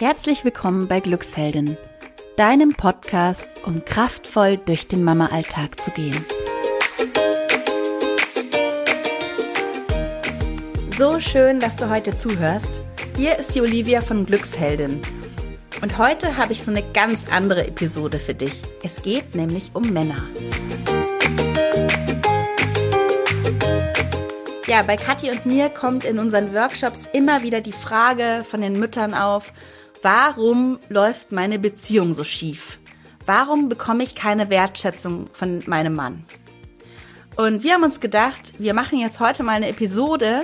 Herzlich willkommen bei Glücksheldin, deinem Podcast, um kraftvoll durch den Mama-Alltag zu gehen. So schön, dass du heute zuhörst. Hier ist die Olivia von Glücksheldin. Und heute habe ich so eine ganz andere Episode für dich. Es geht nämlich um Männer. Ja, bei Kathi und mir kommt in unseren Workshops immer wieder die Frage von den Müttern auf, warum läuft meine Beziehung so schief? Warum bekomme ich keine Wertschätzung von meinem Mann? Und wir haben uns gedacht, wir machen jetzt heute mal eine Episode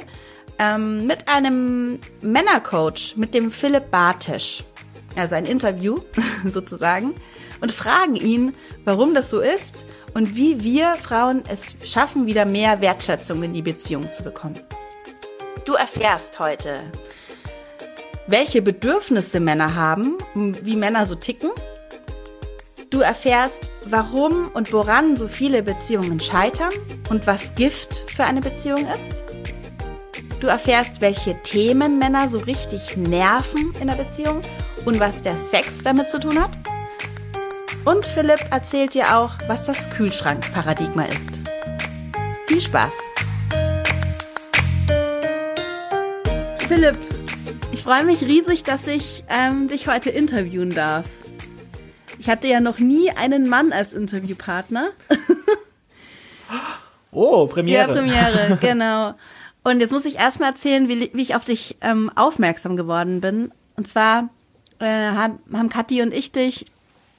ähm, mit einem Männercoach, mit dem Philipp Bartesch. Also ein Interview sozusagen. Und fragen ihn, warum das so ist und wie wir Frauen es schaffen, wieder mehr Wertschätzung in die Beziehung zu bekommen. Du erfährst heute, welche Bedürfnisse Männer haben, wie Männer so ticken. Du erfährst, warum und woran so viele Beziehungen scheitern und was Gift für eine Beziehung ist. Du erfährst, welche Themen Männer so richtig nerven in der Beziehung und was der Sex damit zu tun hat. Und Philipp erzählt dir auch, was das Kühlschrankparadigma ist. Viel Spaß! Philipp, freue mich riesig, dass ich ähm, dich heute interviewen darf. Ich hatte ja noch nie einen Mann als Interviewpartner. oh, Premiere. Ja, Premiere, genau. Und jetzt muss ich erstmal erzählen, wie, wie, ich auf dich ähm, aufmerksam geworden bin. Und zwar äh, haben, haben Kathi und ich dich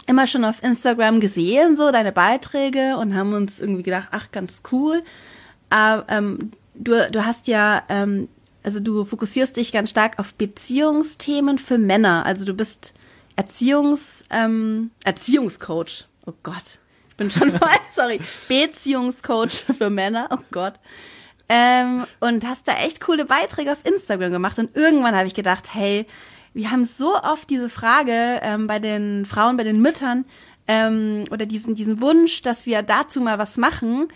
immer schon auf Instagram gesehen, so deine Beiträge und haben uns irgendwie gedacht, ach, ganz cool. Aber ähm, du, du hast ja, ähm, also du fokussierst dich ganz stark auf Beziehungsthemen für Männer. Also du bist Erziehungs, ähm, Erziehungscoach. Oh Gott, ich bin schon voll, sorry. Beziehungscoach für Männer. Oh Gott. Ähm, und hast da echt coole Beiträge auf Instagram gemacht. Und irgendwann habe ich gedacht, hey, wir haben so oft diese Frage ähm, bei den Frauen, bei den Müttern ähm, oder diesen, diesen Wunsch, dass wir dazu mal was machen.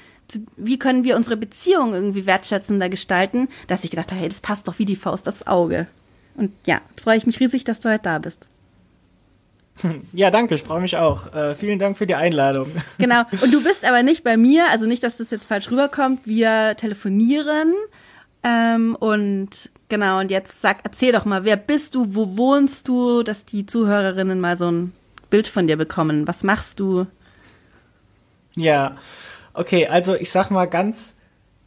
Wie können wir unsere Beziehung irgendwie wertschätzender gestalten, dass ich gedacht habe, hey, das passt doch wie die Faust aufs Auge. Und ja, jetzt freue ich mich riesig, dass du heute da bist. Ja, danke, ich freue mich auch. Äh, vielen Dank für die Einladung. Genau. Und du bist aber nicht bei mir, also nicht, dass das jetzt falsch rüberkommt. Wir telefonieren ähm, und Genau, und jetzt sag, erzähl doch mal, wer bist du, wo wohnst du, dass die Zuhörerinnen mal so ein Bild von dir bekommen. Was machst du? Ja, okay, also ich sag mal ganz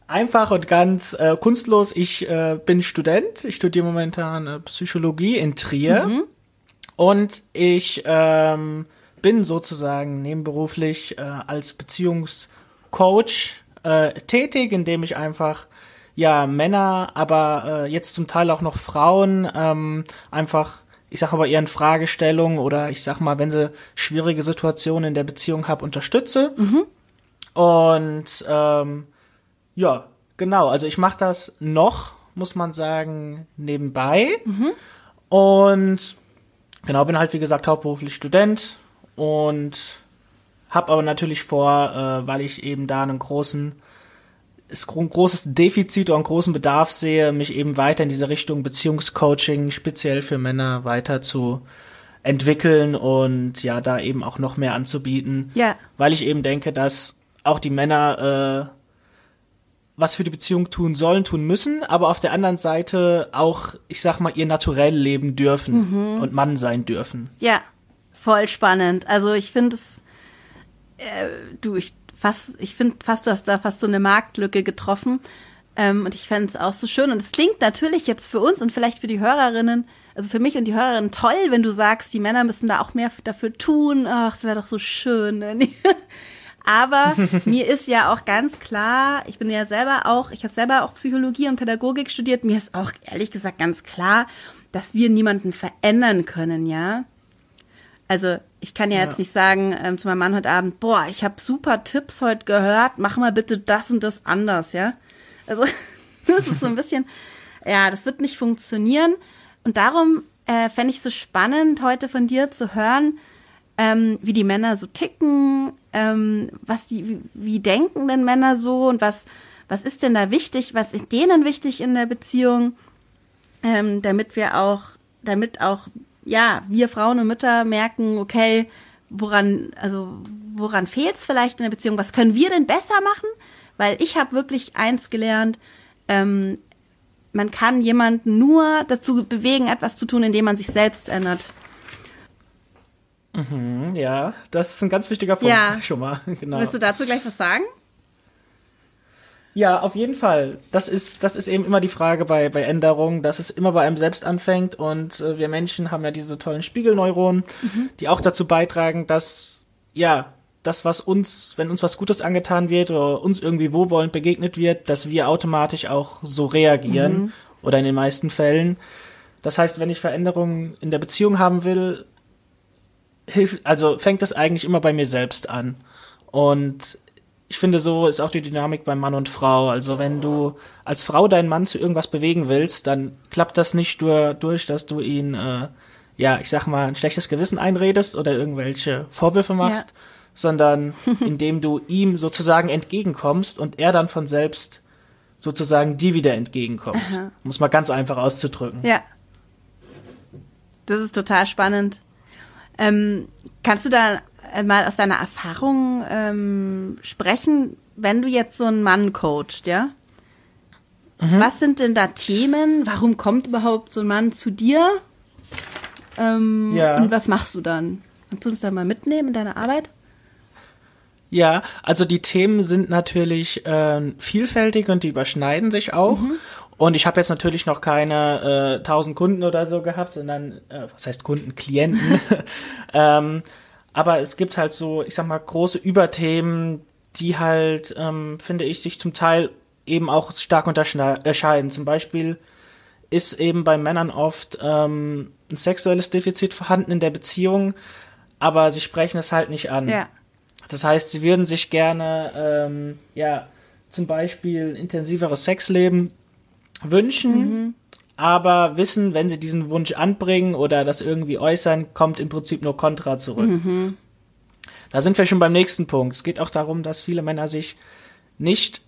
einfach und ganz äh, kunstlos, ich äh, bin Student, ich studiere momentan äh, Psychologie in Trier mhm. und ich ähm, bin sozusagen nebenberuflich äh, als Beziehungscoach äh, tätig, indem ich einfach ja Männer, aber äh, jetzt zum Teil auch noch Frauen ähm, einfach ich sag aber ihren Fragestellungen oder ich sag mal, wenn sie schwierige Situationen in der Beziehung haben, unterstütze. Mhm. Und ähm, ja, genau, also ich mache das noch, muss man sagen, nebenbei. Mhm. Und genau, bin halt wie gesagt hauptberuflich Student und habe aber natürlich vor, äh, weil ich eben da einen großen es ein großes Defizit oder einen großen Bedarf sehe, mich eben weiter in diese Richtung Beziehungscoaching speziell für Männer weiter zu entwickeln und ja, da eben auch noch mehr anzubieten. Ja. Weil ich eben denke, dass auch die Männer äh, was für die Beziehung tun sollen, tun müssen, aber auf der anderen Seite auch, ich sag mal, ihr naturell leben dürfen mhm. und Mann sein dürfen. Ja, voll spannend. Also ich finde es, äh, du, ich fast, ich finde fast, du hast da fast so eine Marktlücke getroffen. Ähm, und ich fände es auch so schön. Und es klingt natürlich jetzt für uns und vielleicht für die Hörerinnen, also für mich und die Hörerinnen toll, wenn du sagst, die Männer müssen da auch mehr dafür tun. Ach, es wäre doch so schön. Aber mir ist ja auch ganz klar, ich bin ja selber auch, ich habe selber auch Psychologie und Pädagogik studiert, mir ist auch ehrlich gesagt ganz klar, dass wir niemanden verändern können, ja. Also ich kann ja, ja. jetzt nicht sagen ähm, zu meinem Mann heute Abend, boah, ich habe super Tipps heute gehört, mach mal bitte das und das anders, ja. Also das ist so ein bisschen, ja, das wird nicht funktionieren. Und darum äh, fände ich so spannend, heute von dir zu hören, ähm, wie die Männer so ticken, ähm, was die, wie, wie denken denn Männer so und was, was ist denn da wichtig, was ist denen wichtig in der Beziehung, ähm, damit wir auch, damit auch ja, wir Frauen und Mütter merken, okay, woran, also woran fehlt es vielleicht in der Beziehung? Was können wir denn besser machen? Weil ich habe wirklich eins gelernt, ähm, man kann jemanden nur dazu bewegen, etwas zu tun, indem man sich selbst ändert. Mhm, ja, das ist ein ganz wichtiger Punkt Ja. schon mal. Genau. Willst du dazu gleich was sagen? Ja, auf jeden Fall. Das ist, das ist eben immer die Frage bei, bei Änderungen, dass es immer bei einem selbst anfängt und äh, wir Menschen haben ja diese tollen Spiegelneuronen, die auch dazu beitragen, dass, ja, das, was uns, wenn uns was Gutes angetan wird oder uns irgendwie wohlwollend begegnet wird, dass wir automatisch auch so reagieren oder in den meisten Fällen. Das heißt, wenn ich Veränderungen in der Beziehung haben will, hilft, also fängt es eigentlich immer bei mir selbst an. Und ich finde, so ist auch die Dynamik beim Mann und Frau. Also wenn du als Frau deinen Mann zu irgendwas bewegen willst, dann klappt das nicht nur durch, dass du ihn, äh, ja, ich sag mal, ein schlechtes Gewissen einredest oder irgendwelche Vorwürfe machst, Ja. sondern indem du ihm sozusagen entgegenkommst und er dann von selbst sozusagen dir wieder entgegenkommt. Aha. Um es mal ganz einfach auszudrücken. Ja. Das ist total spannend. Ähm, kannst du da äh, mal aus deiner Erfahrung ähm, sprechen, wenn du jetzt so einen Mann coachst, ja? Mhm. Was sind denn da Themen? Warum kommt überhaupt so ein Mann zu dir? Ähm, Ja. Und was machst du dann? Kannst du uns da mal mitnehmen in deiner Arbeit? Ja, also die Themen sind natürlich ähm, vielfältig und die überschneiden sich auch. Und ich habe jetzt natürlich noch keine äh, 1000 Kunden oder so gehabt, sondern, äh, was heißt Kunden, Klienten. ähm, aber es gibt halt so, ich sag mal, große Überthemen, die halt, ähm, finde ich, sich zum Teil eben auch stark unterscheiden. Zum Beispiel ist eben bei Männern oft ähm, ein sexuelles Defizit vorhanden in der Beziehung, aber sie sprechen es halt nicht an. Ja. Das heißt, sie würden sich gerne, ähm, ja, zum Beispiel intensiveres Sexleben wünschen, aber wissen, wenn sie diesen Wunsch anbringen oder das irgendwie äußern, kommt im Prinzip nur Kontra zurück. Da sind wir schon beim nächsten Punkt. Es geht auch darum, dass viele Männer sich nicht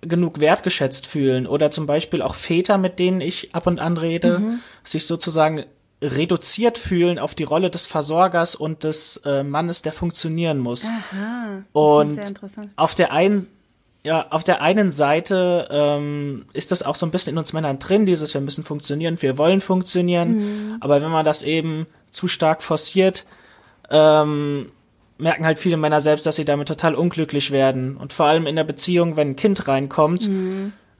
genug wertgeschätzt fühlen oder zum Beispiel auch Väter, mit denen ich ab und an rede, sich sozusagen reduziert fühlen auf die Rolle des Versorgers und des äh, Mannes, der funktionieren muss. Aha. Und auf der einen, ja, auf der einen Seite ähm, ist das auch so ein bisschen in uns Männern drin, dieses wir müssen funktionieren, wir wollen funktionieren, aber wenn man das eben zu stark forciert, ähm, merken halt viele Männer selbst, dass sie damit total unglücklich werden. Und vor allem in der Beziehung, wenn ein Kind reinkommt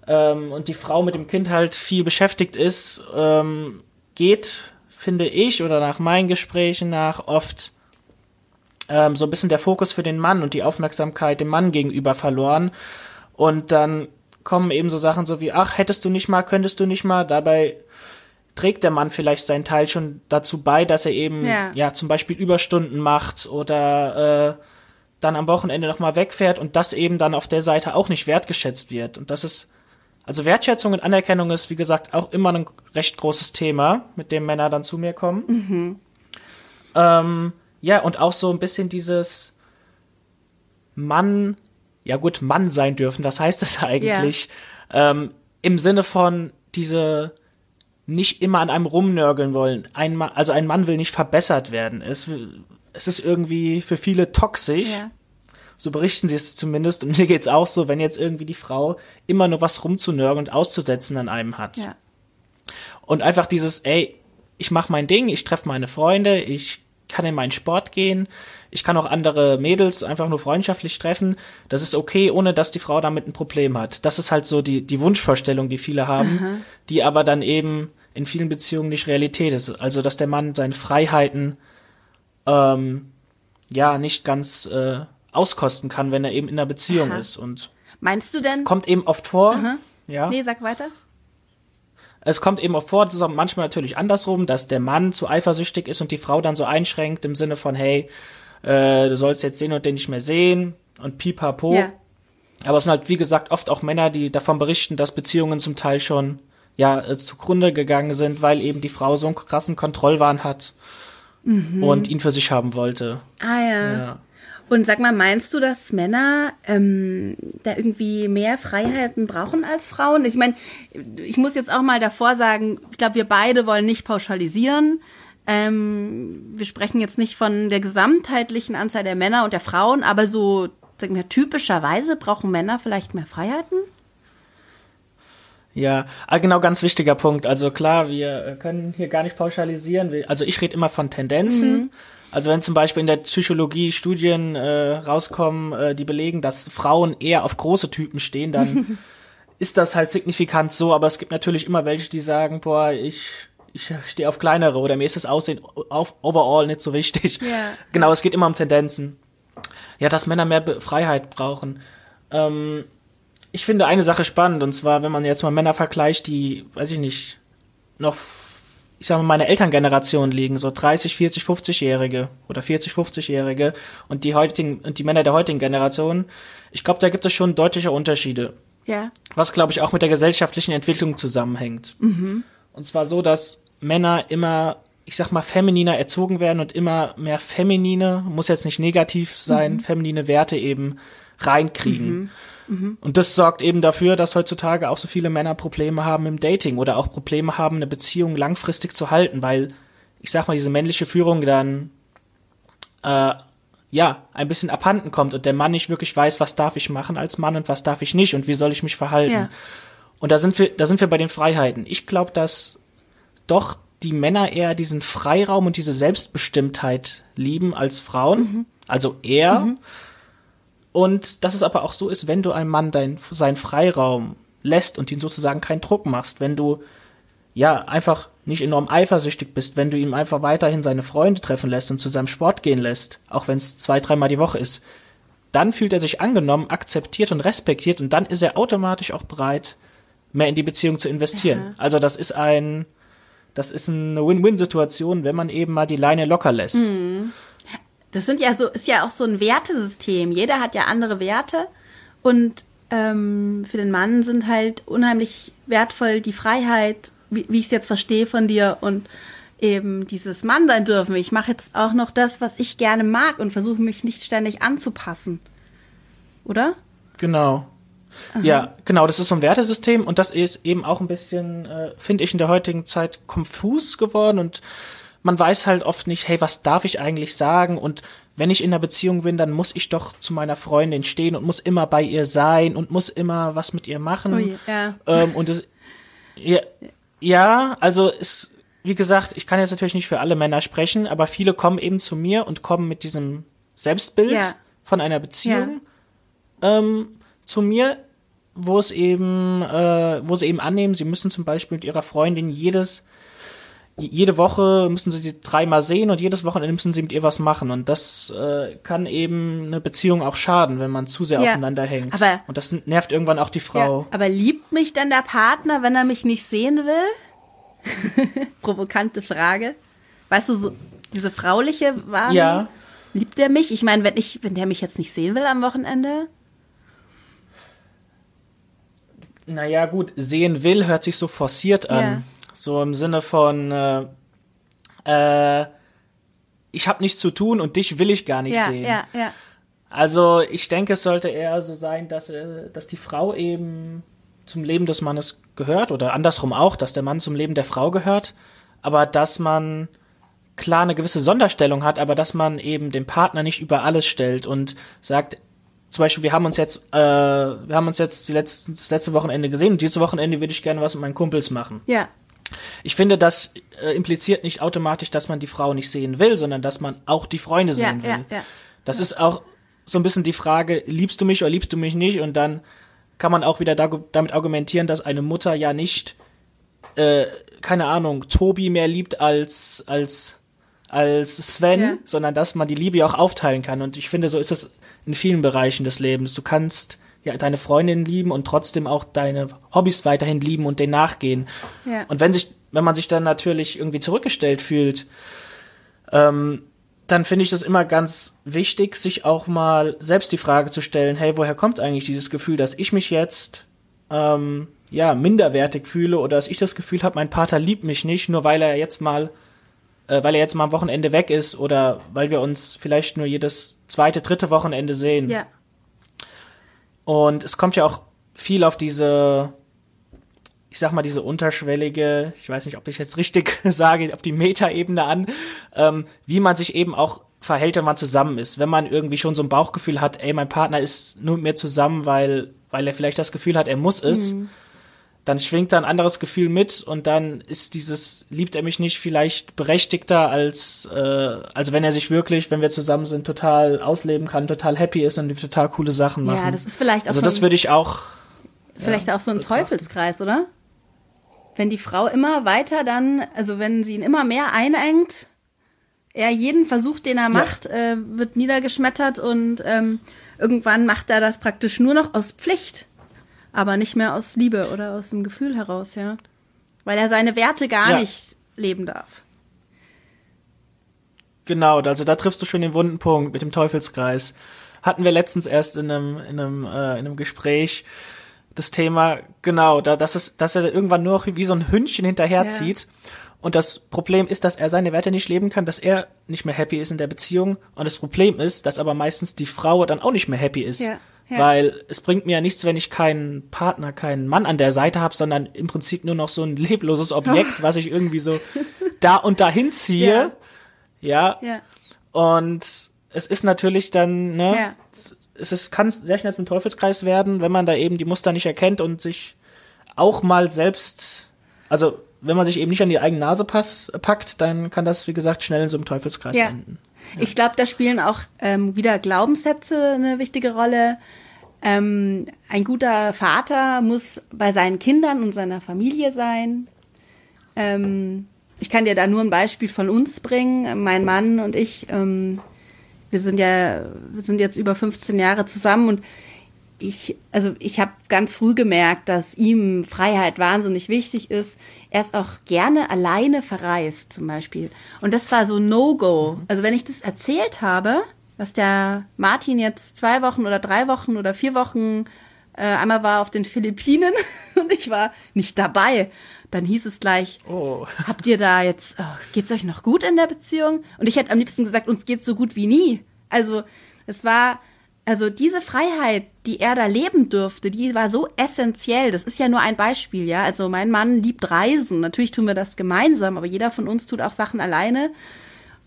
ähm, und die Frau mit dem Kind halt viel beschäftigt ist, ähm, geht, finde ich, oder nach meinen Gesprächen nach oft ähm, so ein bisschen der Fokus für den Mann und die Aufmerksamkeit dem Mann gegenüber verloren. Und dann kommen eben so Sachen so wie, ach, hättest du nicht mal, könntest du nicht mal, dabei trägt der Mann vielleicht seinen Teil schon dazu bei, dass er eben Ja. ja, zum Beispiel Überstunden macht oder äh, dann am Wochenende nochmal wegfährt und das eben dann auf der Seite auch nicht wertgeschätzt wird. Und das ist, also Wertschätzung und Anerkennung ist, wie gesagt, auch immer ein recht großes Thema, mit dem Männer dann zu mir kommen. Ähm, ja, und auch so ein bisschen dieses Mann, ja gut, Mann sein dürfen, was heißt das eigentlich? Ähm, Im Sinne von diese nicht immer an einem rumnörgeln wollen. Ein Mann, also ein Mann will nicht verbessert werden. Es, es ist irgendwie für viele toxisch. Ja. So berichten sie es zumindest. Und mir geht's auch so, wenn jetzt irgendwie die Frau immer nur was rumzunörgeln und auszusetzen an einem hat. Ja. Und einfach dieses, ey, ich mach mein Ding, ich treffe meine Freunde, ich kann in meinen Sport gehen, ich kann auch andere Mädels einfach nur freundschaftlich treffen. Das ist okay, ohne dass die Frau damit ein Problem hat. Das ist halt so die, die Wunschvorstellung, die viele haben, die aber dann eben in vielen Beziehungen nicht Realität ist. Also, dass der Mann seine Freiheiten ähm, ja nicht ganz äh, auskosten kann, wenn er eben in einer Beziehung Aha. ist. Und Meinst du denn? kommt eben oft vor, ja. Nee, sag weiter. Es kommt eben auch vor, das ist auch manchmal natürlich andersrum, dass der Mann zu eifersüchtig ist und die Frau dann so einschränkt im Sinne von, hey, äh, du sollst jetzt den und den nicht mehr sehen und pipapo. Ja. Aber es sind halt, wie gesagt, oft auch Männer, die davon berichten, dass Beziehungen zum Teil schon ja äh, zugrunde gegangen sind, weil eben die Frau so einen krassen Kontrollwahn hat und ihn für sich haben wollte. Ah ja. Ja. Und sag mal, meinst du, dass Männer ähm, da irgendwie mehr Freiheiten brauchen als Frauen? Ich meine, ich muss jetzt auch mal davor sagen, ich glaube, wir beide wollen nicht pauschalisieren. Ähm, wir sprechen jetzt nicht von der gesamtheitlichen Anzahl der Männer und der Frauen, aber so sagen wir, typischerweise brauchen Männer vielleicht mehr Freiheiten. Ja, ah, genau, ganz wichtiger Punkt. Also klar, wir äh, können hier gar nicht pauschalisieren. Also ich rede immer von Tendenzen. Mhm. Also wenn zum Beispiel in der Psychologie Studien äh, rauskommen, äh, die belegen, dass Frauen eher auf große Typen stehen, dann ist das halt signifikant so. Aber es gibt natürlich immer welche, die sagen, boah, ich ich stehe auf kleinere oder mir ist das Aussehen auf overall nicht so wichtig. Ja. Genau, es geht immer um Tendenzen. Ja, dass Männer mehr Freiheit brauchen. Ähm, ich finde eine Sache spannend, und zwar, wenn man jetzt mal Männer vergleicht, die, weiß ich nicht, noch, ich sag mal, meine Elterngeneration liegen, so 30, 40, 50-Jährige oder 40, 50-Jährige und die heutigen, und die Männer der heutigen Generation, ich glaube, da gibt es schon deutliche Unterschiede. Ja. Was, glaube ich, auch mit der gesellschaftlichen Entwicklung zusammenhängt. Mhm. Und zwar so, dass Männer immer, ich sag mal, femininer erzogen werden und immer mehr feminine, muss jetzt nicht negativ sein, mhm. feminine Werte eben reinkriegen. Mhm. Mhm. Und das sorgt eben dafür, dass heutzutage auch so viele Männer Probleme haben im Dating oder auch Probleme haben, eine Beziehung langfristig zu halten, weil ich sag mal, diese männliche Führung dann äh, ja ein bisschen abhanden kommt und der Mann nicht wirklich weiß, was darf ich machen als Mann und was darf ich nicht und wie soll ich mich verhalten. Ja. Und da sind wir, da sind wir bei den Freiheiten. Ich glaube, dass doch die Männer eher diesen Freiraum und diese Selbstbestimmtheit lieben als Frauen. Mhm. Also er. Mhm. Und dass es aber auch so ist, wenn du einem Mann dein, seinen Freiraum lässt und ihn sozusagen keinen Druck machst, wenn du ja einfach nicht enorm eifersüchtig bist, wenn du ihm einfach weiterhin seine Freunde treffen lässt und zu seinem Sport gehen lässt, auch wenn es zwei, dreimal die Woche ist, dann fühlt er sich angenommen, akzeptiert und respektiert und dann ist er automatisch auch bereit, mehr in die Beziehung zu investieren. Ja. Also das ist ein, das ist eine Win-Win-Situation, wenn man eben mal die Leine locker lässt. Mhm. Das sind ja so, ist ja auch so ein Wertesystem. Jeder hat ja andere Werte und ähm, für den Mann sind halt unheimlich wertvoll die Freiheit, wie, wie ich es jetzt verstehe von dir und eben dieses Mann sein dürfen. Ich mache jetzt auch noch das, was ich gerne mag und versuche mich nicht ständig anzupassen. Oder? Genau. Aha. Ja, genau, das ist so ein Wertesystem und das ist eben auch ein bisschen, äh, finde ich, in der heutigen Zeit konfus geworden und man weiß halt oft nicht, hey, was darf ich eigentlich sagen? Und wenn ich in einer Beziehung bin, dann muss ich doch zu meiner Freundin stehen und muss immer bei ihr sein und muss immer was mit ihr machen. Ui, ja. Ähm, und es, ja, ja, also es, wie gesagt, ich kann jetzt natürlich nicht für alle Männer sprechen, aber viele kommen eben zu mir und kommen mit diesem Selbstbild ja. von einer Beziehung ja. ähm, zu mir, wo es eben, äh, wo sie eben annehmen, sie müssen zum Beispiel mit ihrer Freundin jedes jede Woche müssen sie die dreimal sehen und jedes Wochenende müssen sie mit ihr was machen. Und das äh, kann eben eine Beziehung auch schaden, wenn man zu sehr ja, aufeinander hängt. Aber, und das nervt irgendwann auch die Frau. Ja, aber liebt mich dann der Partner, wenn er mich nicht sehen will? Provokante Frage. Weißt du, so diese frauliche Wahrung? Ja. Liebt er mich? Ich meine, wenn ich, wenn der mich jetzt nicht sehen will am Wochenende? Naja, gut, sehen will hört sich so forciert an. So im Sinne von, äh, äh, ich habe nichts zu tun und dich will ich gar nicht ja, sehen. Ja, ja. Also ich denke, es sollte eher so sein, dass, äh, dass die Frau eben zum Leben des Mannes gehört oder andersrum auch, dass der Mann zum Leben der Frau gehört, aber dass man klar eine gewisse Sonderstellung hat, aber dass man eben den Partner nicht über alles stellt und sagt, zum Beispiel, wir haben uns jetzt, äh, wir haben uns jetzt die letzte, das letzte Wochenende gesehen und dieses Wochenende würde ich gerne was mit meinen Kumpels machen. Ja. Ich finde, das äh, impliziert nicht automatisch, dass man die Frau nicht sehen will, sondern dass man auch die Freunde sehen ja, will. Ja, ja. Das ist auch so ein bisschen die Frage, liebst du mich oder liebst du mich nicht? Und dann kann man auch wieder da, damit argumentieren, dass eine Mutter ja nicht, äh, keine Ahnung, Tobi mehr liebt als, als, als Sven, sondern dass man die Liebe ja auch aufteilen kann. Und ich finde, so ist es in vielen Bereichen des Lebens. Du kannst ja, deine Freundin lieben und trotzdem auch deine Hobbys weiterhin lieben und denen nachgehen. Ja. Und wenn sich, wenn man sich dann natürlich irgendwie zurückgestellt fühlt, ähm, dann finde ich das immer ganz wichtig, sich auch mal selbst die Frage zu stellen, hey, woher kommt eigentlich dieses Gefühl, dass ich mich jetzt ähm, ja minderwertig fühle oder dass ich das Gefühl habe, mein Vater liebt mich nicht, nur weil er jetzt mal äh, weil er jetzt mal am Wochenende weg ist oder weil wir uns vielleicht nur jedes zweite, dritte Wochenende sehen. Ja. Und es kommt ja auch viel auf diese, ich sag mal, diese unterschwellige, ich weiß nicht, ob ich jetzt richtig sage, auf die Metaebene an, ähm, wie man sich eben auch verhält, wenn man zusammen ist. Wenn man irgendwie schon so ein Bauchgefühl hat, ey, mein Partner ist nur mit mir zusammen, weil, weil er vielleicht das Gefühl hat, er muss es, mhm. Dann schwingt da ein anderes Gefühl mit und dann ist dieses, liebt er mich nicht, vielleicht berechtigter als, äh, als wenn er sich wirklich, wenn wir zusammen sind, total ausleben kann, total happy ist und total coole Sachen machen. Ja, das ist vielleicht auch Also das würde ich auch. Ist ja, vielleicht auch so ein Teufelskreis, oder? wenn die Frau immer weiter dann, also wenn sie ihn immer mehr einengt, er jeden Versuch, den er macht, ja. äh, wird niedergeschmettert und ähm, irgendwann macht er das praktisch nur noch aus Pflicht, aber nicht mehr aus Liebe oder aus dem Gefühl heraus, ja. Weil er seine Werte gar ja. nicht leben darf. Genau, also da triffst du schon den wunden Punkt mit dem Teufelskreis. Hatten wir letztens erst in einem, in einem, äh, in einem Gespräch, das Thema, genau, da, dass, es, dass er irgendwann nur noch wie so ein Hündchen hinterherzieht. Ja. Und das Problem ist, dass er seine Werte nicht leben kann, dass er nicht mehr happy ist in der Beziehung. Und das Problem ist, dass aber meistens die Frau dann auch nicht mehr happy ist. Ja. Ja. Weil es bringt mir ja nichts, wenn ich keinen Partner, keinen Mann an der Seite habe, sondern im Prinzip nur noch so ein lebloses Objekt, oh. was ich irgendwie so da und dahin ziehe. Ja. ja. Und es ist natürlich dann, ne, ja es ist, kann sehr schnell zum Teufelskreis werden, wenn man da eben die Muster nicht erkennt und sich auch mal selbst, also wenn man sich eben nicht an die eigene Nase pass, packt, dann kann das, wie gesagt, schnell in so einem Teufelskreis ja. enden. Ja. Ich glaube, da spielen auch ähm, wieder Glaubenssätze eine wichtige Rolle. Ähm, ein guter Vater muss bei seinen Kindern und seiner Familie sein. Ähm, ich kann dir da nur ein Beispiel von uns bringen. Mein Mann und ich ähm, wir sind ja, wir sind jetzt über 15 Jahre zusammen und ich, also ich habe ganz früh gemerkt, dass ihm Freiheit wahnsinnig wichtig ist. Er ist auch gerne alleine verreist, zum Beispiel. Und das war so No-Go. Mhm. Also wenn ich das erzählt habe, dass der Martin jetzt zwei Wochen oder drei Wochen oder vier Wochen äh, einmal war auf den Philippinen und ich war nicht dabei, dann hieß es gleich, oh. habt ihr da jetzt, oh, geht's euch noch gut in der Beziehung? Und ich hätte am liebsten gesagt, uns geht's so gut wie nie. Also es war, also diese Freiheit, die er da leben dürfte, die war so essentiell. Das ist ja nur ein Beispiel, ja. Also mein Mann liebt Reisen. Natürlich tun wir das gemeinsam, aber jeder von uns tut auch Sachen alleine.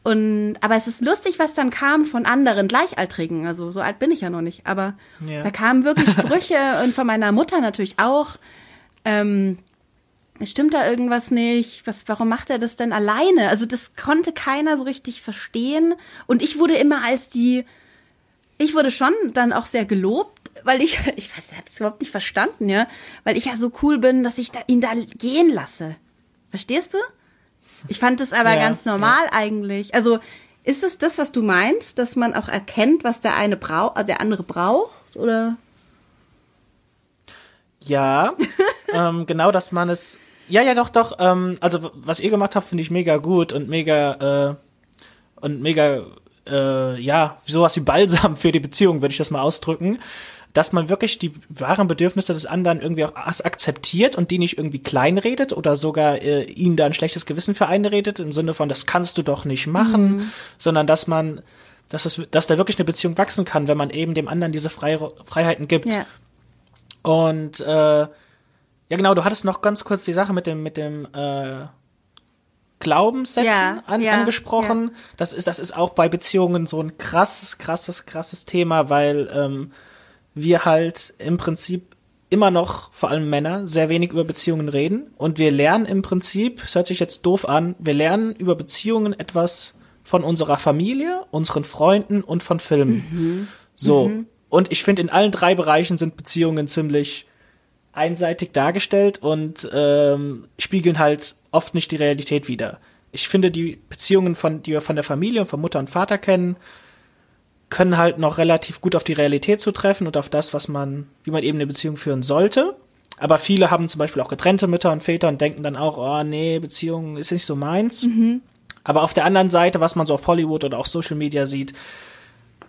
Und, aber es ist lustig, was dann kam von anderen Gleichaltrigen. Also so alt bin ich ja noch nicht. Aber ja. da kamen wirklich Sprüche und von meiner Mutter natürlich auch. Ähm, stimmt da irgendwas nicht? Was, warum macht er das denn alleine? Also das konnte keiner so richtig verstehen. Und ich wurde immer als die, ich wurde schon dann auch sehr gelobt, weil ich, ich weiß, ich habe es überhaupt nicht verstanden, ja, weil ich ja so cool bin, dass ich da, ihn da gehen lasse. Verstehst du? Ich fand das aber ja, ganz normal ja. eigentlich. Also ist es das, was du meinst, dass man auch erkennt, was der eine braucht, also der andere braucht, oder? Ja, ähm, genau, dass man es ja, ja, doch, doch. Ähm, also was ihr gemacht habt, finde ich mega gut und mega äh, und mega äh, ja sowas wie Balsam für die Beziehung, würde ich das mal ausdrücken, dass man wirklich die wahren Bedürfnisse des anderen irgendwie auch akzeptiert und die nicht irgendwie kleinredet oder sogar äh, ihnen da ein schlechtes Gewissen für einredet im Sinne von das kannst du doch nicht machen, mhm. sondern dass man dass es, dass da wirklich eine Beziehung wachsen kann, wenn man eben dem anderen diese Frei Freiheiten gibt. Ja. Und äh, ja, genau, du hattest noch ganz kurz die Sache mit dem, mit dem äh, Glaubenssätzen ja, an, ja, angesprochen. Ja. Das ist, das ist auch bei Beziehungen so ein krasses, krasses, krasses Thema, weil ähm, wir halt im Prinzip immer noch, vor allem Männer, sehr wenig über Beziehungen reden. Und wir lernen im Prinzip, es hört sich jetzt doof an, wir lernen über Beziehungen etwas von unserer Familie, unseren Freunden und von Filmen. Mhm. So. Mhm. Und ich finde, in allen drei Bereichen sind Beziehungen ziemlich einseitig dargestellt und ähm, spiegeln halt oft nicht die Realität wider. Ich finde, die Beziehungen, von, die wir von der Familie und von Mutter und Vater kennen, können halt noch relativ gut auf die Realität zutreffen und auf das, was man, wie man eben eine Beziehung führen sollte. Aber viele haben zum Beispiel auch getrennte Mütter und Väter und denken dann auch, oh nee, Beziehung ist nicht so meins. Mhm. Aber auf der anderen Seite, was man so auf Hollywood oder auch Social Media sieht,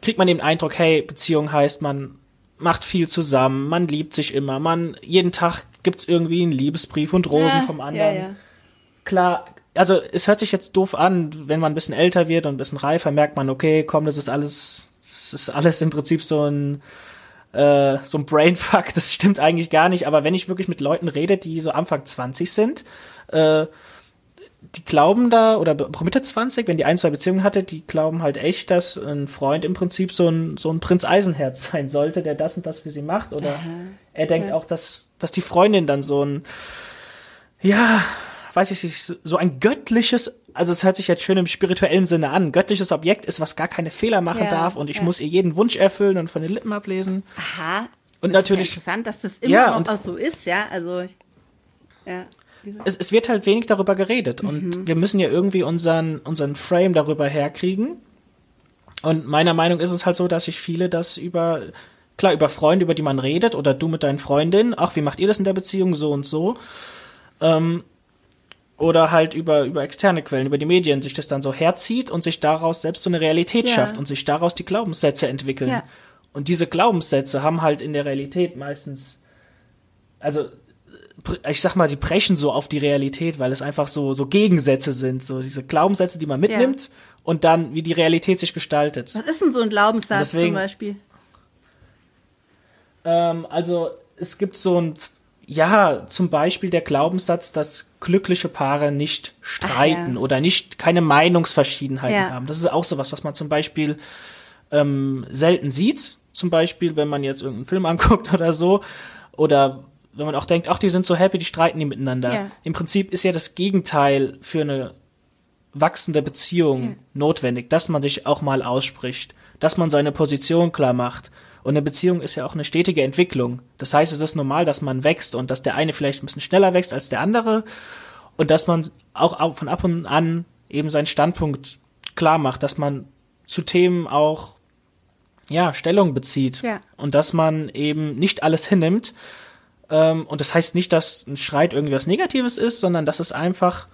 kriegt man den Eindruck, hey, Beziehung heißt, man macht viel zusammen, man liebt sich immer, man jeden Tag gibt's irgendwie einen Liebesbrief und Rosen ja, vom anderen. Ja, ja. Klar, also es hört sich jetzt doof an, wenn man ein bisschen älter wird und ein bisschen reifer, merkt man, okay, komm, das ist alles, das ist alles im Prinzip so ein äh, so ein Brainfuck, das stimmt eigentlich gar nicht. Aber wenn ich wirklich mit Leuten rede, die so Anfang 20 sind, äh, die glauben da, oder Mitte 20, wenn die ein, zwei Beziehungen hatte, die glauben halt echt, dass ein Freund im Prinzip so ein, so ein Prinz Eisenherz sein sollte, der das und das für sie macht. Oder Aha. er denkt ja. auch, dass, dass die Freundin dann so ein, ja, weiß ich nicht, so ein göttliches, also es hört sich jetzt schön im spirituellen Sinne an, göttliches Objekt ist, was gar keine Fehler machen ja, darf und ich ja. muss ihr jeden Wunsch erfüllen und von den Lippen ablesen. Aha. Und das natürlich. Ist interessant, dass das immer ja, noch auch so ist, ja, also, ja. Es, es wird halt wenig darüber geredet mhm. und wir müssen ja irgendwie unseren, unseren Frame darüber herkriegen. Und meiner Meinung ist es halt so, dass sich viele das über, klar, über Freunde, über die man redet, oder du mit deinen Freundinnen, ach, wie macht ihr das in der Beziehung, so und so. Ähm, oder halt über, über externe Quellen, über die Medien sich das dann so herzieht und sich daraus selbst so eine Realität ja. schafft und sich daraus die Glaubenssätze entwickeln. Ja. Und diese Glaubenssätze haben halt in der Realität meistens, also ich sag mal, die brechen so auf die Realität, weil es einfach so, so Gegensätze sind, so diese Glaubenssätze, die man mitnimmt ja. und dann, wie die Realität sich gestaltet. Was ist denn so ein Glaubenssatz Deswegen, zum Beispiel? Ähm, also, es gibt so ein ja, zum Beispiel der Glaubenssatz, dass glückliche Paare nicht streiten ja. oder nicht keine Meinungsverschiedenheiten ja. haben. Das ist auch sowas, was man zum Beispiel ähm, selten sieht. Zum Beispiel, wenn man jetzt irgendeinen Film anguckt oder so. Oder wenn man auch denkt, ach, die sind so happy, die streiten die miteinander. Ja. Im Prinzip ist ja das Gegenteil für eine wachsende Beziehung notwendig, dass man sich auch mal ausspricht, dass man seine Position klar macht und eine Beziehung ist ja auch eine stetige Entwicklung. Das heißt, es ist normal, dass man wächst und dass der eine vielleicht ein bisschen schneller wächst als der andere und dass man auch von ab und an eben seinen Standpunkt klar macht, dass man zu Themen auch ja Stellung bezieht ja. und dass man eben nicht alles hinnimmt. Ähm, und das heißt nicht, dass ein Streit irgendwie was Negatives ist, sondern dass es einfach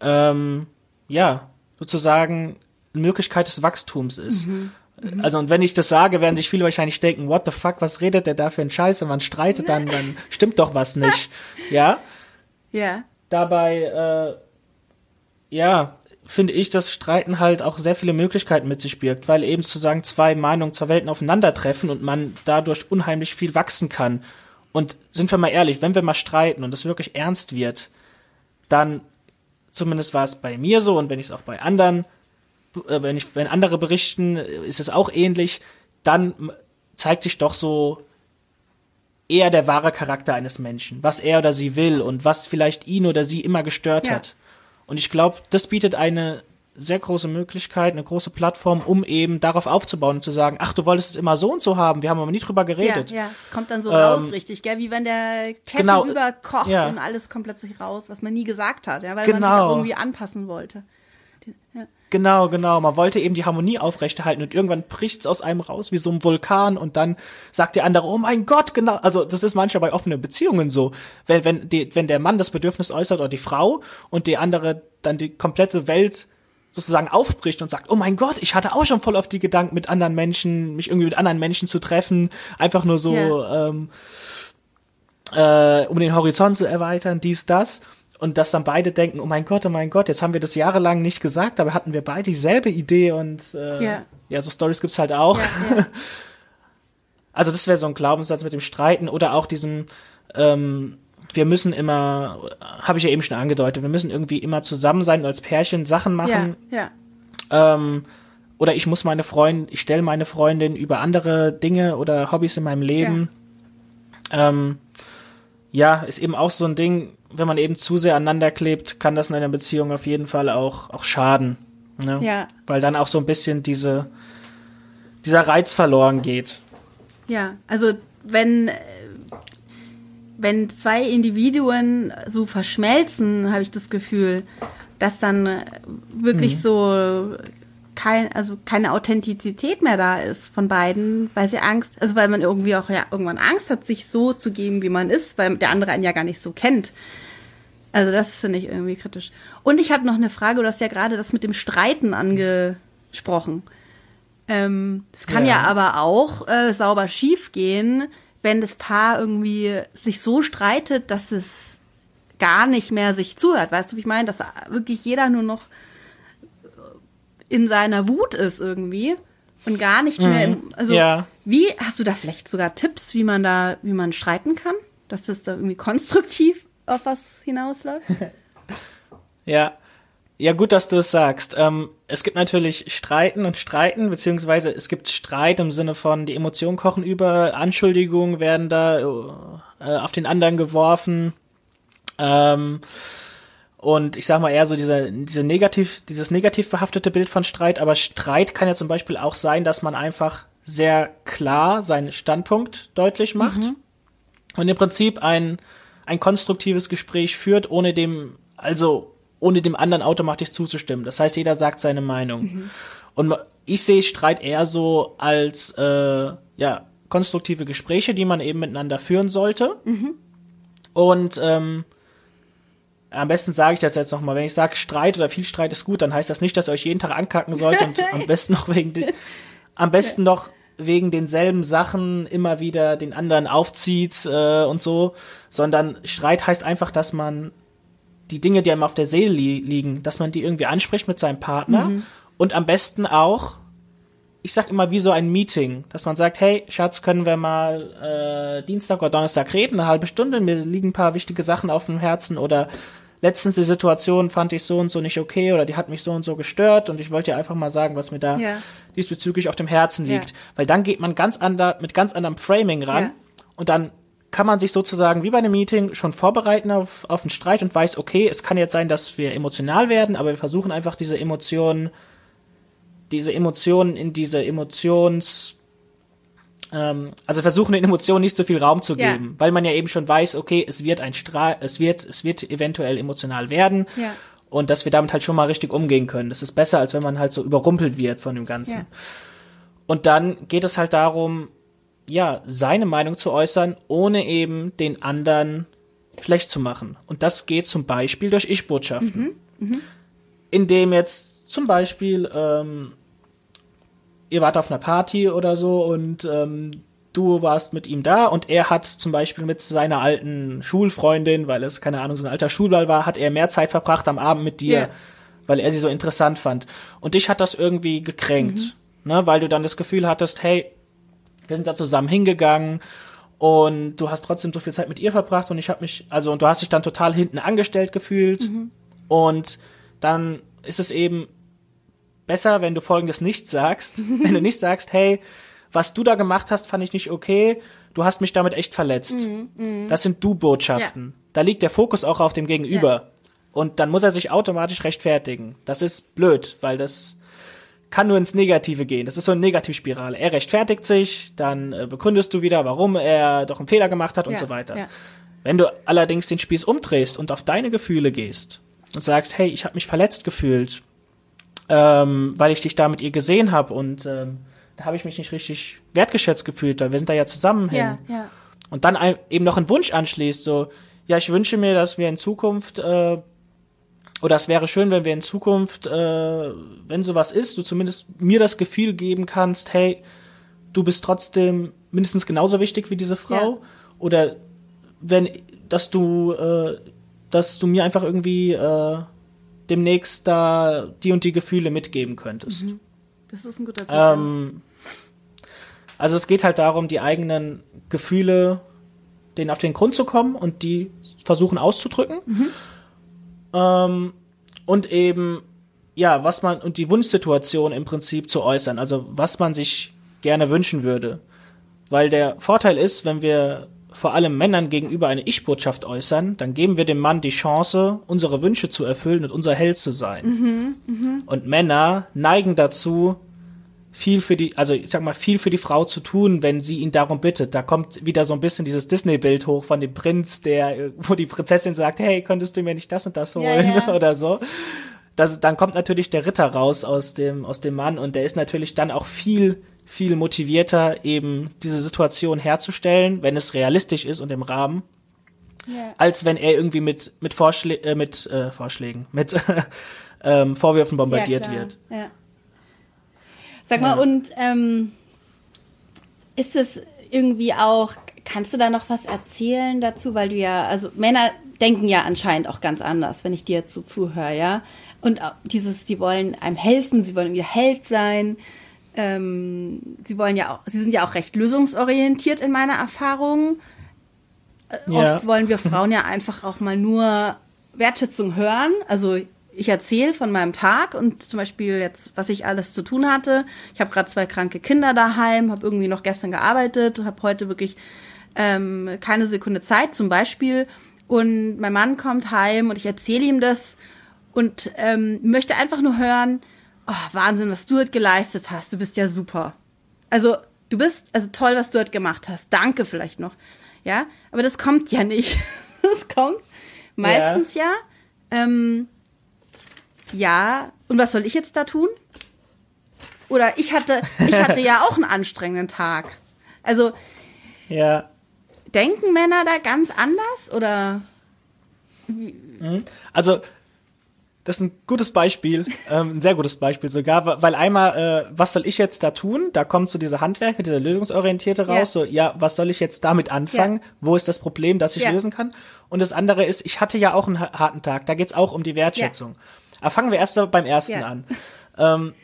ähm, ja sozusagen eine Möglichkeit des Wachstums ist. Mhm. Mhm. Also und wenn ich das sage, werden sich viele wahrscheinlich denken, what the fuck, was redet der da für ein Scheiß? Wenn man streitet, dann, dann stimmt doch was nicht. Ja? Ja. Dabei, äh, ja, finde ich, dass Streiten halt auch sehr viele Möglichkeiten mit sich birgt, weil eben sozusagen zwei Meinungen, zwei Welten aufeinandertreffen und man dadurch unheimlich viel wachsen kann. Und sind wir mal ehrlich, wenn wir mal streiten und es wirklich ernst wird, dann, zumindest war es bei mir so und wenn ich es auch bei anderen äh, wenn ich, wenn andere berichten, ist es auch ähnlich, dann zeigt sich doch so eher der wahre Charakter eines Menschen, was er oder sie will und was vielleicht ihn oder sie immer gestört ja. hat. Und ich glaube, das bietet eine sehr große Möglichkeit, eine große Plattform, um eben darauf aufzubauen und zu sagen, ach, du wolltest es immer so und so haben, wir haben aber nie drüber geredet. Ja, ja. es kommt dann so ähm, raus, richtig, gell, wie wenn der Kessel genau, überkocht ja. und alles kommt plötzlich raus, was man nie gesagt hat, ja, weil genau. man sich irgendwie anpassen wollte. Ja. Genau, genau. Man wollte eben die Harmonie aufrechterhalten und irgendwann bricht's aus einem raus wie so ein Vulkan und dann sagt der andere, oh mein Gott, genau. Also das ist manchmal bei offenen Beziehungen so. Wenn, wenn, die, wenn der Mann das Bedürfnis äußert oder die Frau und die andere dann die komplette Welt sozusagen aufbricht und sagt, oh mein Gott, ich hatte auch schon voll auf die Gedanken, mit anderen Menschen, mich irgendwie mit anderen Menschen zu treffen, einfach nur so, yeah. ähm, äh, um den Horizont zu erweitern, dies, das und dass dann beide denken, oh mein Gott, oh mein Gott, jetzt haben wir das jahrelang nicht gesagt, aber hatten wir beide dieselbe Idee und äh, ja. ja, so Stories gibt's halt auch. Ja. Also das wäre so ein Glaubenssatz mit dem Streiten oder auch diesem, ähm, wir müssen immer, habe ich ja eben schon angedeutet, wir müssen irgendwie immer zusammen sein und als Pärchen Sachen machen. Ja, ja. Ähm, oder ich muss meine Freundin, ich stelle meine Freundin über andere Dinge oder Hobbys in meinem Leben. Ja. Ähm, ja, ist eben auch so ein Ding, wenn man eben zu sehr aneinander klebt, kann das in einer Beziehung auf jeden Fall auch, auch schaden. Ne? Ja. Weil dann auch so ein bisschen diese, dieser Reiz verloren geht. Ja, also wenn, wenn zwei Individuen so verschmelzen, habe ich das Gefühl, dass dann wirklich mhm. so kein, also keine Authentizität mehr da ist von beiden, weil sie Angst, also weil man irgendwie auch ja irgendwann Angst hat, sich so zu geben, wie man ist, weil der andere einen ja gar nicht so kennt. Also das finde ich irgendwie kritisch. Und ich habe noch eine Frage, du hast ja gerade das mit dem Streiten angesprochen. Ähm, das kann ja, ja aber auch äh, sauber schief gehen, wenn das Paar irgendwie sich so streitet, dass es gar nicht mehr sich zuhört. Weißt du, wie ich meine? Dass wirklich jeder nur noch in seiner Wut ist irgendwie und gar nicht mehr im, also Ja. wie hast du da vielleicht sogar Tipps, wie man da, wie man streiten kann, dass das da irgendwie konstruktiv auf was hinausläuft? Ja. Ja, gut, dass du es sagst. Ähm, es gibt natürlich Streiten und Streiten, beziehungsweise es gibt Streit im Sinne von, die Emotionen kochen über, Anschuldigungen werden da äh, auf den anderen geworfen. Ähm, und ich sag mal eher so diese, diese negativ, dieses negativ behaftete Bild von Streit, aber Streit kann ja zum Beispiel auch sein, dass man einfach sehr klar seinen Standpunkt deutlich macht und im Prinzip ein, ein konstruktives Gespräch führt, ohne dem, also ohne dem anderen automatisch zuzustimmen. Das heißt, jeder sagt seine Meinung. Und ma- ich sehe Streit eher so als äh, ja konstruktive Gespräche, die man eben miteinander führen sollte. Und ähm, am besten sage ich das jetzt nochmal, wenn ich sage, Streit oder viel Streit ist gut, dann heißt das nicht, dass ihr euch jeden Tag ankacken sollt und am besten noch wegen den, am besten noch wegen denselben Sachen immer wieder den anderen aufzieht äh, und so, sondern Streit heißt einfach, dass man die Dinge, die einem auf der Seele li liegen, dass man die irgendwie anspricht mit seinem Partner und am besten auch, ich sag immer wie so ein Meeting, dass man sagt, hey Schatz, können wir mal äh, Dienstag oder Donnerstag reden, eine halbe Stunde, mir liegen ein paar wichtige Sachen auf dem Herzen oder letztens die Situation fand ich so und so nicht okay oder die hat mich so und so gestört und ich wollte dir einfach mal sagen, was mir da Ja. diesbezüglich auf dem Herzen Ja. liegt, weil dann geht man ganz ander, mit ganz anderem Framing ran Ja. und dann kann man sich sozusagen wie bei einem Meeting schon vorbereiten auf, auf einen Streit und weiß, okay, es kann jetzt sein, dass wir emotional werden, aber wir versuchen einfach diese Emotionen, diese Emotionen in diese Emotions, ähm, also versuchen den Emotionen nicht so viel Raum zu Ja. geben, weil man ja eben schon weiß, okay, es wird ein Streit, es wird, es wird eventuell emotional werden. Ja. Und dass wir damit halt schon mal richtig umgehen können. Das ist besser, als wenn man halt so überrumpelt wird von dem Ganzen. Ja. Und dann geht es halt darum, ja, seine Meinung zu äußern, ohne eben den anderen schlecht zu machen. Und das geht zum Beispiel durch Ich-Botschaften. Indem jetzt zum Beispiel, ähm, ihr wart auf einer Party oder so und ähm, du warst mit ihm da und er hat zum Beispiel mit seiner alten Schulfreundin, weil es, keine Ahnung, so ein alter Schulball war, hat er mehr Zeit verbracht am Abend mit dir, Ja. weil er sie so interessant fand. Und dich hat das irgendwie gekränkt, ne, weil du dann das Gefühl hattest, hey, wir sind da zusammen hingegangen und du hast trotzdem so viel Zeit mit ihr verbracht und ich habe mich, also und du hast dich dann total hinten angestellt gefühlt und dann ist es eben besser, wenn du folgendes nicht sagst, wenn du nicht sagst, hey, was du da gemacht hast, fand ich nicht okay, du hast mich damit echt verletzt. Das sind Du-Botschaften. Da liegt der Fokus auch auf dem Gegenüber. Und dann muss er sich automatisch rechtfertigen. Das ist blöd, weil das kann nur ins Negative gehen. Das ist so eine Negativspirale. Er rechtfertigt sich, dann äh, begründest du wieder, warum er doch einen Fehler gemacht hat und Ja, so weiter. ja. Wenn du allerdings den Spieß umdrehst und auf deine Gefühle gehst und sagst, hey, ich habe mich verletzt gefühlt, ähm, weil ich dich da mit ihr gesehen habe und ähm, da habe ich mich nicht richtig wertgeschätzt gefühlt, weil wir sind da ja zusammen hin. Ja, ja. Und dann ein, eben noch einen Wunsch anschließt, so, ja, ich wünsche mir, dass wir in Zukunft, äh, oder es wäre schön, wenn wir in Zukunft, äh, wenn sowas ist, du zumindest mir das Gefühl geben kannst, hey, du bist trotzdem mindestens genauso wichtig wie diese Frau. Ja. Oder wenn, dass du, äh, dass du mir einfach irgendwie äh, demnächst da die und die Gefühle mitgeben könntest. Das ist ein guter Tipp. Ähm, also es geht halt darum, die eigenen Gefühle, denen auf den Grund zu kommen und die versuchen auszudrücken. Ähm, und eben, ja, was man, und die Wunschsituation im Prinzip zu äußern, also was man sich gerne wünschen würde. Weil der Vorteil ist, wenn wir vor allem Männern gegenüber eine Ich-Botschaft äußern, dann geben wir dem Mann die Chance, unsere Wünsche zu erfüllen und unser Held zu sein. Und Männer neigen dazu, viel für die, also ich sag mal, viel für die Frau zu tun, wenn sie ihn darum bittet. Da kommt wieder so ein bisschen dieses Disney-Bild hoch von dem Prinz, der, wo die Prinzessin sagt, hey, könntest du mir nicht das und das Ja, holen ja. oder so. Das, dann kommt natürlich der Ritter raus aus dem, aus dem Mann und der ist natürlich dann auch viel, viel motivierter, eben diese Situation herzustellen, wenn es realistisch ist und im Rahmen, ja. als wenn er irgendwie mit, mit, Vorschlä äh, mit äh, Vorschlägen, mit ähm, Vorwürfen bombardiert ja, wird. Ja. Sag mal, Ja. und ähm, ist es irgendwie auch, kannst du da noch was erzählen dazu? Weil du ja, also Männer denken ja anscheinend auch ganz anders, wenn ich dir jetzt so zuhöre, ja. Und dieses, sie wollen einem helfen, sie wollen wieder Held sein. ähm, sie wollen ja auch, sie sind ja auch recht lösungsorientiert in meiner Erfahrung. Äh, Ja. Oft wollen wir Frauen ja einfach auch mal nur Wertschätzung hören. Also ich erzähle von meinem Tag und zum Beispiel jetzt, was ich alles zu tun hatte. Ich habe gerade zwei kranke Kinder daheim, habe irgendwie noch gestern gearbeitet, habe heute wirklich ähm, keine Sekunde Zeit zum Beispiel. Und mein Mann kommt heim und ich erzähle ihm das und ähm, möchte einfach nur hören, oh, Wahnsinn, was du heute geleistet hast. Du bist ja super. Also du bist also toll, was du heute gemacht hast. Danke vielleicht noch. Ja, aber das kommt ja nicht. Das kommt meistens ja. Ähm, ja. Und was soll ich jetzt da tun? Oder ich hatte, ich hatte ja auch einen anstrengenden Tag. Also Ja. denken Männer da ganz anders oder? Also, das ist ein gutes Beispiel, ähm, ein sehr gutes Beispiel sogar, weil einmal, äh, was soll ich jetzt da tun? Da kommt so dieser Handwerker, dieser Lösungsorientierte raus, Ja. so, ja, was soll ich jetzt damit anfangen? Ja. Wo ist das Problem, das ich Ja. lösen kann? Und das andere ist, ich hatte ja auch einen ha- harten Tag, da geht's auch um die Wertschätzung. Aber fangen wir erst beim ersten Ja. an. Ähm,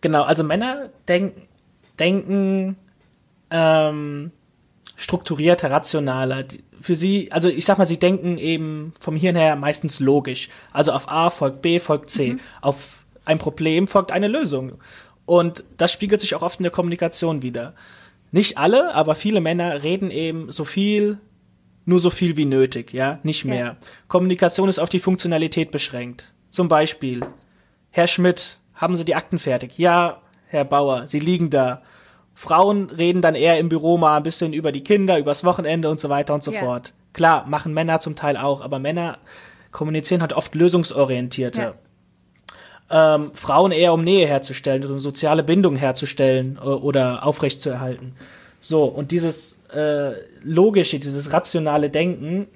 genau, also Männer denken, denken ähm, strukturierter, rationaler. Für sie, also ich sag mal, sie denken eben vom Hirn her meistens logisch. Also auf A folgt B, folgt C. Auf ein Problem folgt eine Lösung. Und das spiegelt sich auch oft in der Kommunikation wieder. Nicht alle, aber viele Männer reden eben so viel, nur so viel wie nötig, ja, nicht Ja. mehr. Kommunikation ist auf die Funktionalität beschränkt. Zum Beispiel, Herr Schmidt, haben Sie die Akten fertig? Ja, Herr Bauer, sie liegen da. Frauen reden dann eher im Büro mal ein bisschen über die Kinder, übers Wochenende und so weiter und so Ja. fort. Klar, machen Männer zum Teil auch, aber Männer kommunizieren halt oft lösungsorientierter. Ähm, Frauen eher um Nähe herzustellen, um soziale Bindung herzustellen äh, oder aufrechtzuerhalten. So, und dieses äh, logische, dieses rationale Denken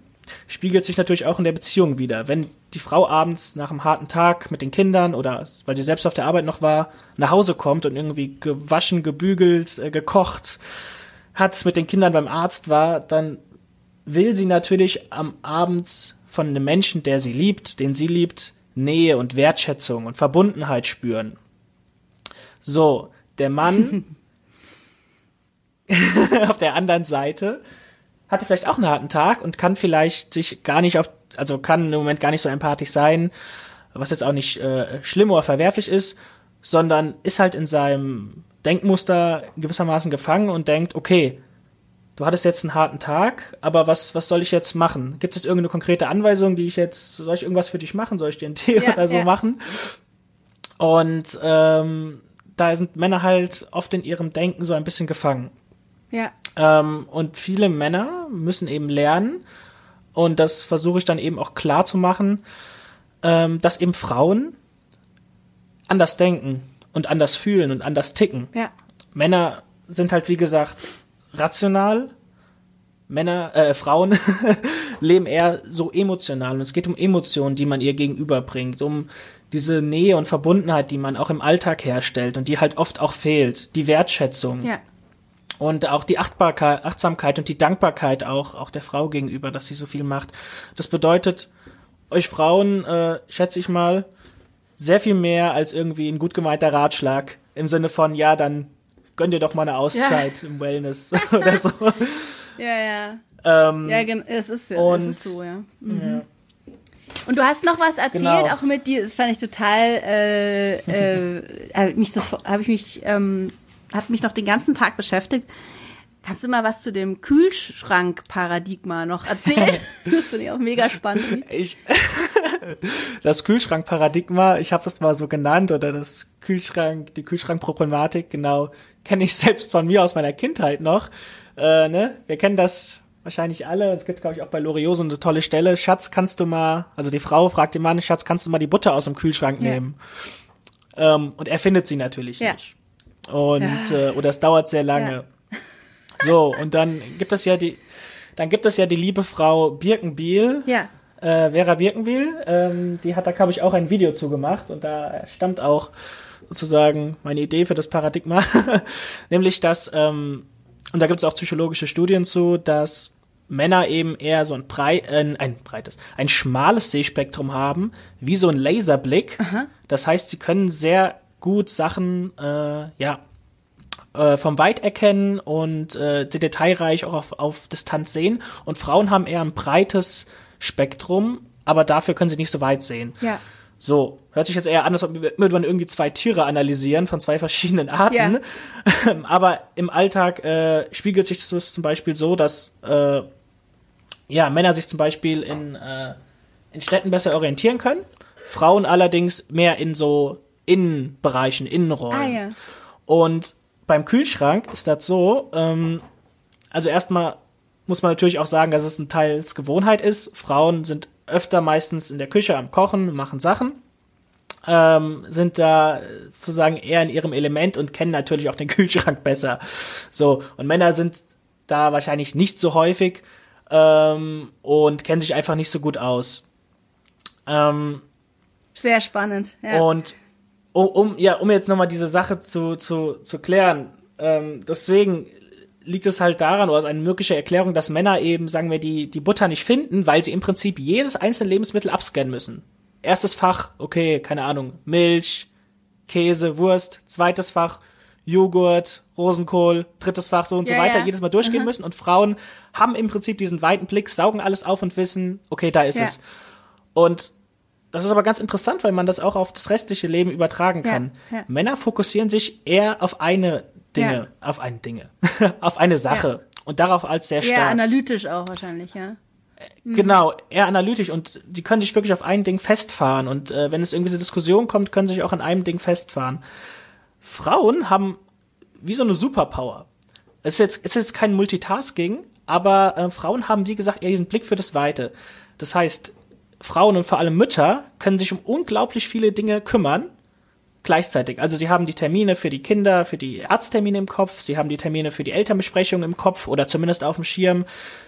spiegelt sich natürlich auch in der Beziehung wieder. Wenn die Frau abends nach einem harten Tag mit den Kindern oder weil sie selbst auf der Arbeit noch war, nach Hause kommt und irgendwie gewaschen, gebügelt, äh, gekocht hat, mit den Kindern beim Arzt war, dann will sie natürlich am Abend von einem Menschen, der sie liebt, den sie liebt, Nähe und Wertschätzung und Verbundenheit spüren. So, der Mann auf der anderen Seite hatte vielleicht auch einen harten Tag und kann vielleicht sich gar nicht auf, also kann im Moment gar nicht so empathisch sein, was jetzt auch nicht äh, schlimm oder verwerflich ist, sondern ist halt in seinem Denkmuster gewissermaßen gefangen und denkt, okay, du hattest jetzt einen harten Tag, aber was, was soll ich jetzt machen? Gibt es irgendeine konkrete Anweisung, die ich jetzt, soll ich irgendwas für dich machen? Soll ich dir einen Tee Ja, oder so ja. machen? Und ähm, da sind Männer halt oft in ihrem Denken so ein bisschen gefangen. Ja. Ähm, und viele Männer müssen eben lernen, und das versuche ich dann eben auch klar zu machen, ähm, dass eben Frauen anders denken und anders fühlen und anders ticken. Ja. Männer sind halt, wie gesagt, rational. Männer, äh, Frauen leben eher so emotional. Und es geht um Emotionen, die man ihr gegenüberbringt, um diese Nähe und Verbundenheit, die man auch im Alltag herstellt und die halt oft auch fehlt. Die Wertschätzung Ja. Und auch die Achtbarkeit, Achtsamkeit und die Dankbarkeit auch, auch der Frau gegenüber, dass sie so viel macht. Das bedeutet, euch Frauen, äh, schätze ich mal, sehr viel mehr als irgendwie ein gut gemeinter Ratschlag im Sinne von, ja, dann gönn dir doch mal eine Auszeit im Wellness oder so. Ja, ja. Ähm, Ja, gen- es ist ja, Und- es ist so, ja. ja. Und du hast noch was erzählt, Genau. auch mit dir, das fand ich total, äh, äh, hab mich so, habe ich mich, ähm, hat mich noch den ganzen Tag beschäftigt. Kannst du mal was zu dem Kühlschrank-Paradigma noch erzählen? das finde ich auch mega spannend. Ich, das Kühlschrankparadigma, ich habe das mal so genannt, oder das Kühlschrank, die Kühlschrankproblematik, genau, kenne ich selbst von mir aus meiner Kindheit noch. Äh, ne? Wir kennen das wahrscheinlich alle. Es gibt, glaube ich, auch bei Loriot so eine tolle Stelle. Schatz, kannst du mal, also die Frau fragt den Mann, Schatz, kannst du mal die Butter aus dem Kühlschrank Ja. nehmen? Ähm, und er findet sie natürlich Ja. nicht. Und, äh, oder es dauert sehr lange. So, und dann gibt es ja die, dann gibt es ja die liebe Frau Birkenbiel, Ja. äh, Vera Birkenbiel, ähm, die hat da, glaube ich, auch ein Video zugemacht und da stammt auch sozusagen meine Idee für das Paradigma, nämlich dass, ähm, und da gibt es auch psychologische Studien zu, dass Männer eben eher so ein, brei äh, ein breites, ein schmales Sehspektrum haben, wie so ein Laserblick. Das heißt, sie können sehr gut Sachen, äh, ja, äh, vom Weit erkennen und äh, detailreich auch auf, auf Distanz sehen. Und Frauen haben eher ein breites Spektrum, aber dafür können sie nicht so weit sehen. Ja. So, hört sich jetzt eher an, als würde man irgendwie zwei Tiere analysieren von zwei verschiedenen Arten. Ja. Aber im Alltag äh, spiegelt sich das zum Beispiel so, dass äh, ja, Männer sich zum Beispiel in, äh, in Städten besser orientieren können, Frauen allerdings mehr in so Innenbereichen, Innenräumen. Ah, ja. Und beim Kühlschrank ist das so, ähm, also erstmal muss man natürlich auch sagen, dass es ein Teils Gewohnheit ist. Frauen sind öfter meistens in der Küche am Kochen, machen Sachen, ähm, sind da sozusagen eher in ihrem Element und kennen natürlich auch den Kühlschrank besser. So, und Männer sind da wahrscheinlich nicht so häufig ähm, und kennen sich einfach nicht so gut aus. Ähm, Sehr spannend, ja. Und um, um ja, um jetzt nochmal diese Sache zu, zu, zu klären, ähm, deswegen liegt es halt daran, oder ist eine mögliche Erklärung, dass Männer eben, sagen wir, die, die Butter nicht finden, weil sie im Prinzip jedes einzelne Lebensmittel abscannen müssen. Erstes Fach, okay, keine Ahnung, Milch, Käse, Wurst, zweites Fach, Joghurt, Rosenkohl, drittes Fach, so und ja, so weiter, ja. jedes Mal durchgehen Aha. müssen. Und Frauen haben im Prinzip diesen weiten Blick, saugen alles auf und wissen, okay, da ist ja. es. Und das ist aber ganz interessant, weil man das auch auf das restliche Leben übertragen kann. Männer fokussieren sich eher auf eine Dinge, ja. auf eine Dinge, auf eine Sache ja. und darauf als sehr stark. Eher analytisch auch wahrscheinlich, ja. Mhm. Genau, eher analytisch und die können sich wirklich auf ein Ding festfahren und äh, wenn es irgendwie so Diskussion kommt, können sie sich auch an einem Ding festfahren. Frauen haben wie so eine Superpower. Es ist jetzt, es ist kein Multitasking, aber äh, Frauen haben, wie gesagt, eher diesen Blick für das Weite. Das heißt, Frauen und vor allem Mütter können sich um unglaublich viele Dinge kümmern gleichzeitig. Also sie haben die Termine für die Kinder, für die Arzttermine im Kopf, sie haben die Termine für die Elternbesprechung im Kopf oder zumindest auf dem Schirm.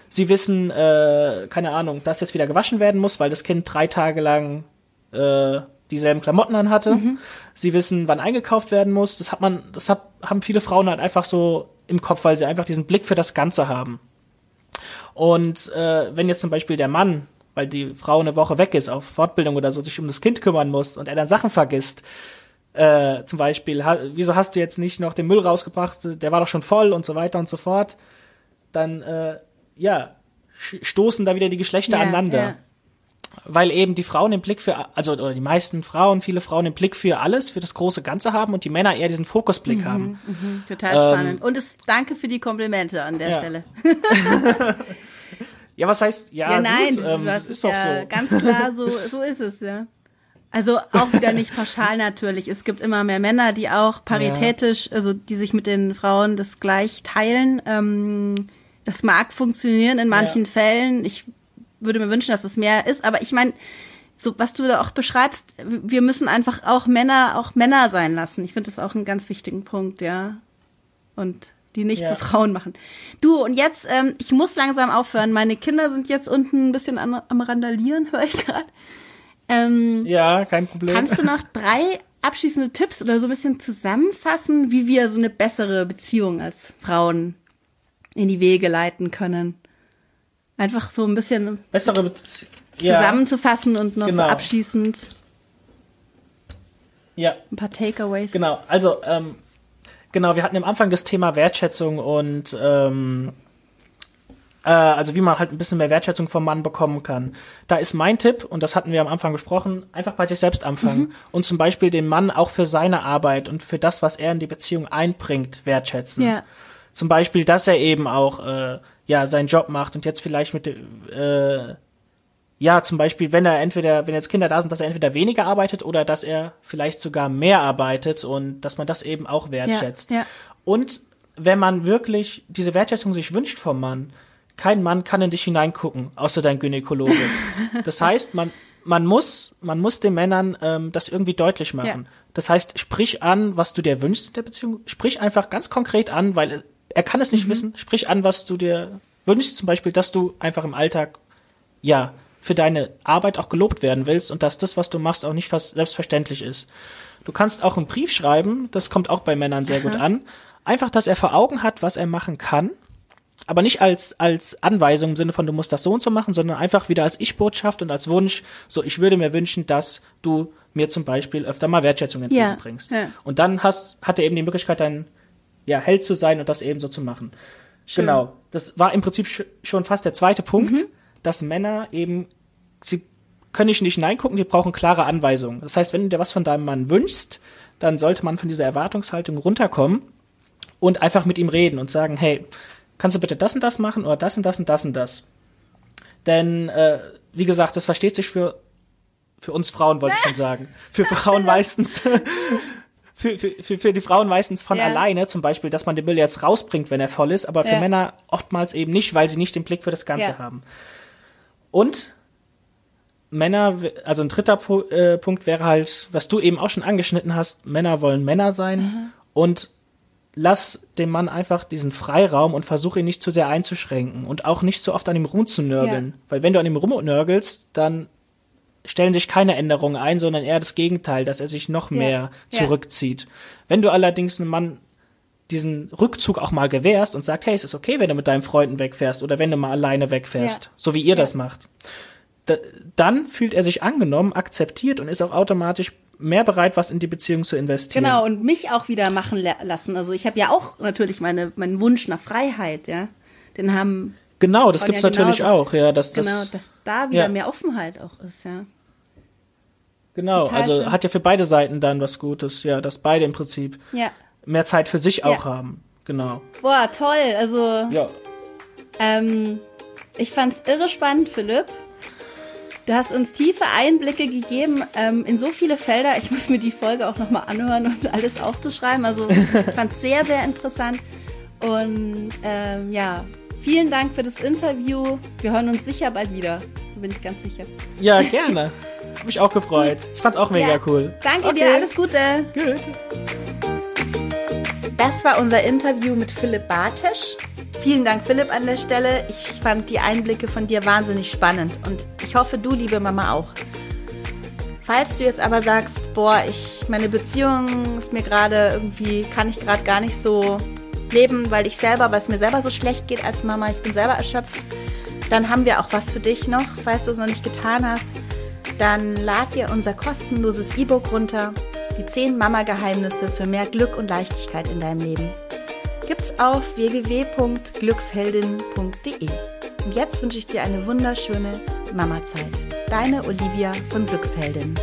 Sie wissen, äh, keine Ahnung, dass jetzt wieder gewaschen werden muss, weil das Kind drei Tage lang äh, dieselben Klamotten anhatte. Mhm. Sie wissen, wann eingekauft werden muss. Das hat man, das hat, haben viele Frauen halt einfach so im Kopf, weil sie einfach diesen Blick für das Ganze haben. Und äh, wenn jetzt zum Beispiel der Mann weil die Frau eine Woche weg ist auf Fortbildung oder so, sich um das Kind kümmern muss und er dann Sachen vergisst, äh, zum Beispiel, ha, wieso hast du jetzt nicht noch den Müll rausgebracht? Der war doch schon voll und so weiter und so fort. Dann, äh, ja, stoßen da wieder die Geschlechter ja, aneinander. Ja. Weil eben die Frauen den Blick für, also oder die meisten Frauen, viele Frauen den Blick für alles, für das große Ganze haben und die Männer eher diesen Fokusblick mhm, haben. Mhm, total ähm, spannend. Und es, danke für die Komplimente an der ja. Stelle. ja, was heißt, ja, ja nein, gut, ähm, das ist doch so. Ganz klar, so, so ist es, ja. Also auch wieder nicht pauschal natürlich. Es gibt immer mehr Männer, die auch paritätisch, ja. also die sich mit den Frauen das gleich teilen. Ähm, das mag funktionieren in manchen ja. Fällen. Ich würde mir wünschen, dass es mehr ist. Aber ich meine, so was du da auch beschreibst, wir müssen einfach auch Männer auch Männer sein lassen. Ich finde das auch einen ganz wichtigen Punkt, ja. Und die nicht ja. zu Frauen machen. Du, und jetzt, ähm, ich muss langsam aufhören. Meine Kinder sind jetzt unten ein bisschen am, am Randalieren, höre ich gerade. Ähm, ja, kein Problem. Kannst du noch drei abschließende Tipps oder so ein bisschen zusammenfassen, wie wir so eine bessere Beziehung als Frauen in die Wege leiten können? Einfach so ein bisschen bessere Be zusammenzufassen ja, und noch genau. so abschließend ja. ein paar Takeaways. Genau, also ähm, genau, wir hatten am Anfang das Thema Wertschätzung und ähm, äh, also wie man halt ein bisschen mehr Wertschätzung vom Mann bekommen kann. Da ist mein Tipp, und das hatten wir am Anfang besprochen, einfach bei sich selbst anfangen mhm. und zum Beispiel den Mann auch für seine Arbeit und für das, was er in die Beziehung einbringt, wertschätzen. Ja. Zum Beispiel, dass er eben auch äh, ja seinen Job macht und jetzt vielleicht mit äh, ja, zum Beispiel, wenn er entweder, wenn jetzt Kinder da sind, dass er entweder weniger arbeitet oder dass er vielleicht sogar mehr arbeitet und dass man das eben auch wertschätzt. Ja, ja. Und wenn man wirklich diese Wertschätzung sich wünscht vom Mann, kein Mann kann in dich hineingucken, außer dein Gynäkologe. Das heißt, man, man muss, man muss den Männern ähm, das irgendwie deutlich machen. Ja. Das heißt, sprich an, was du dir wünschst in der Beziehung. Sprich einfach ganz konkret an, weil er kann es nicht mhm. wissen. Sprich an, was du dir wünschst. Zum Beispiel, dass du einfach im Alltag, ja, für deine Arbeit auch gelobt werden willst und dass das, was du machst, auch nicht fast selbstverständlich ist. Du kannst auch einen Brief schreiben, das kommt auch bei Männern sehr Aha. gut an. Einfach, dass er vor Augen hat, was er machen kann aber nicht als, als Anweisung im Sinne von, du musst das so und so machen, sondern einfach wieder als Ich-Botschaft und als Wunsch, so, ich würde mir wünschen, dass du mir zum Beispiel öfter mal Wertschätzung entgegenbringst. Ja, ja. Und dann hast, hat er eben die Möglichkeit, dein, ja, Held zu sein und das eben so zu machen. Schön. Genau. Das war im Prinzip schon fast der zweite Punkt, mhm. Dass Männer eben, sie können nicht nicht hineingucken, sie brauchen klare Anweisungen. Das heißt, wenn du dir was von deinem Mann wünschst, dann sollte man von dieser Erwartungshaltung runterkommen und einfach mit ihm reden und sagen, hey, kannst du bitte das und das machen oder das und das und das und das? Denn, äh, wie gesagt, das versteht sich für, für uns Frauen, wollte ich schon sagen. Für Frauen meistens. für, für, für die Frauen meistens von ja. alleine, zum Beispiel, dass man den Müll jetzt rausbringt, wenn er voll ist, aber für ja. Männer oftmals eben nicht, weil sie nicht den Blick für das Ganze ja. haben. Und Männer, also ein dritter äh, Punkt wäre halt, was du eben auch schon angeschnitten hast, Männer wollen Männer sein mhm. und lass dem Mann einfach diesen Freiraum und versuche ihn nicht zu sehr einzuschränken und auch nicht so oft an ihm rumzunörgeln. Ja. Weil wenn du an ihm rumnörgelst, dann stellen sich keine Änderungen ein, sondern eher das Gegenteil, dass er sich noch mehr ja. zurückzieht. Wenn du allerdings einem Mann diesen Rückzug auch mal gewährst und sagst, hey, es ist okay, wenn du mit deinen Freunden wegfährst oder wenn du mal alleine wegfährst, so wie ihr das macht, da, dann fühlt er sich angenommen, akzeptiert und ist auch automatisch mehr bereit, was in die Beziehung zu investieren. Genau, und mich auch wieder machen lassen. Also ich habe ja auch natürlich meine, meinen Wunsch nach Freiheit, ja. Den haben. Genau, das gibt's ja natürlich genauso. auch, ja. Dass das, genau, dass da wieder ja. mehr Offenheit auch ist, ja. Genau, Total also schön. hat ja für beide Seiten dann was Gutes, ja, dass beide im Prinzip ja. Mehr Zeit für sich auch ja. haben. Genau. Boah, toll. Also. Ja. Ähm, ich fand's irre spannend, Philipp. Du hast uns tiefe Einblicke gegeben ähm, in so viele Felder. Ich muss mir die Folge auch nochmal anhören und alles aufzuschreiben. Also ich fand es sehr, sehr interessant. Und ähm, ja, vielen Dank für das Interview. Wir hören uns sicher bald wieder. Bin ich ganz sicher. Ja, gerne. Hab mich auch gefreut. Ich fand's auch mega ja. cool. Danke okay. dir, alles Gute. Gut. Das war unser Interview mit Philipp Bartesch. Vielen Dank, Philipp, an der Stelle. Ich fand die Einblicke von dir wahnsinnig spannend und ich hoffe, du, liebe Mama, auch. Falls du jetzt aber sagst, boah, ich, meine Beziehung ist mir gerade irgendwie, kann ich gerade gar nicht so leben, weil ich selber, weil es mir selber so schlecht geht als Mama, ich bin selber erschöpft, dann haben wir auch was für dich noch. Falls du es noch nicht getan hast, dann lad dir unser kostenloses E-Book runter. Die 10 Mama-Geheimnisse für mehr Glück und Leichtigkeit in deinem Leben gibt's auf www.glücksheldin.de. Und jetzt wünsche ich dir eine wunderschöne Mama-Zeit. Deine Olivia von Glücksheldin.